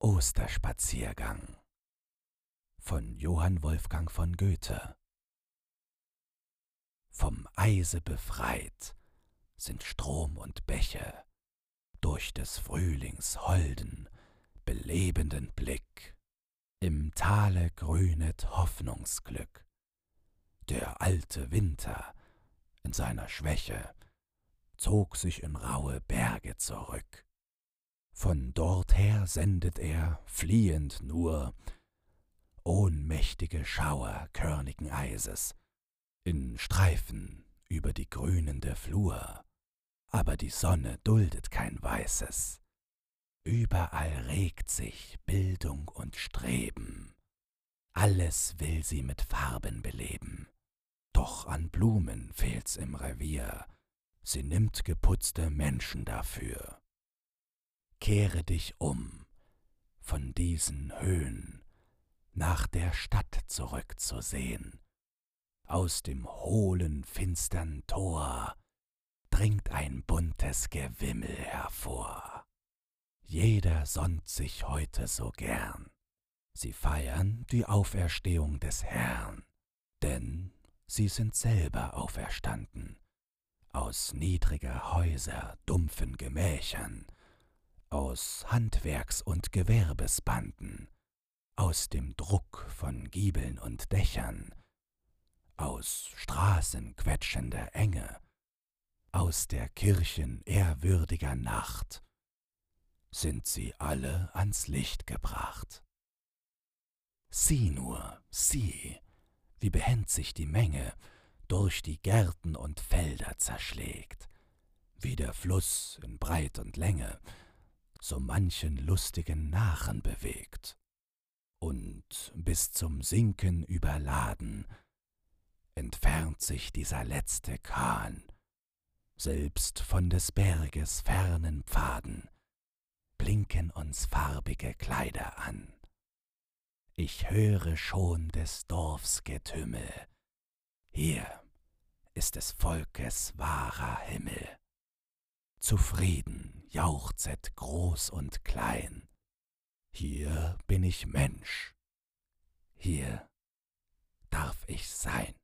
Osterspaziergang von Johann Wolfgang von Goethe Vom Eise befreit sind Strom und Bäche durch des Frühlings holden, belebenden Blick. Im Tale grünet Hoffnungsglück. Der alte Winter in seiner Schwäche zog sich in raue Berge zurück. Von dorther sendet er, fliehend nur, ohnmächtige Schauer körnigen Eises, in Streifen über die grünende Flur. Aber die Sonne duldet kein Weißes. Überall regt sich Bildung und Streben. Alles will sie mit Farben beleben. Doch an Blumen fehlt's im Revier. Sie nimmt geputzte Menschen dafür kehre dich um von diesen Höhen nach der Stadt zurückzusehen. Aus dem hohlen, finstern Tor dringt ein buntes Gewimmel hervor. Jeder sonnt sich heute so gern. Sie feiern die Auferstehung des Herrn, denn sie sind selber auferstanden. Aus niedriger Häuser dumpfen Gemächern aus Handwerks- und Gewerbesbanden, aus dem Druck von Giebeln und Dächern, aus Straßen quetschender Enge, aus der Kirchen ehrwürdiger Nacht, sind sie alle ans Licht gebracht. Sieh nur, sieh, wie behend sich die Menge durch die Gärten und Felder zerschlägt, wie der Fluss in Breit und Länge so manchen lustigen Nachen bewegt und bis zum Sinken überladen, entfernt sich dieser letzte Kahn, selbst von des Berges fernen Pfaden blinken uns farbige Kleider an. Ich höre schon des Dorfs Getümmel, hier ist des Volkes wahrer Himmel. Zufrieden jauchzet groß und klein. Hier bin ich Mensch, hier darf ich sein.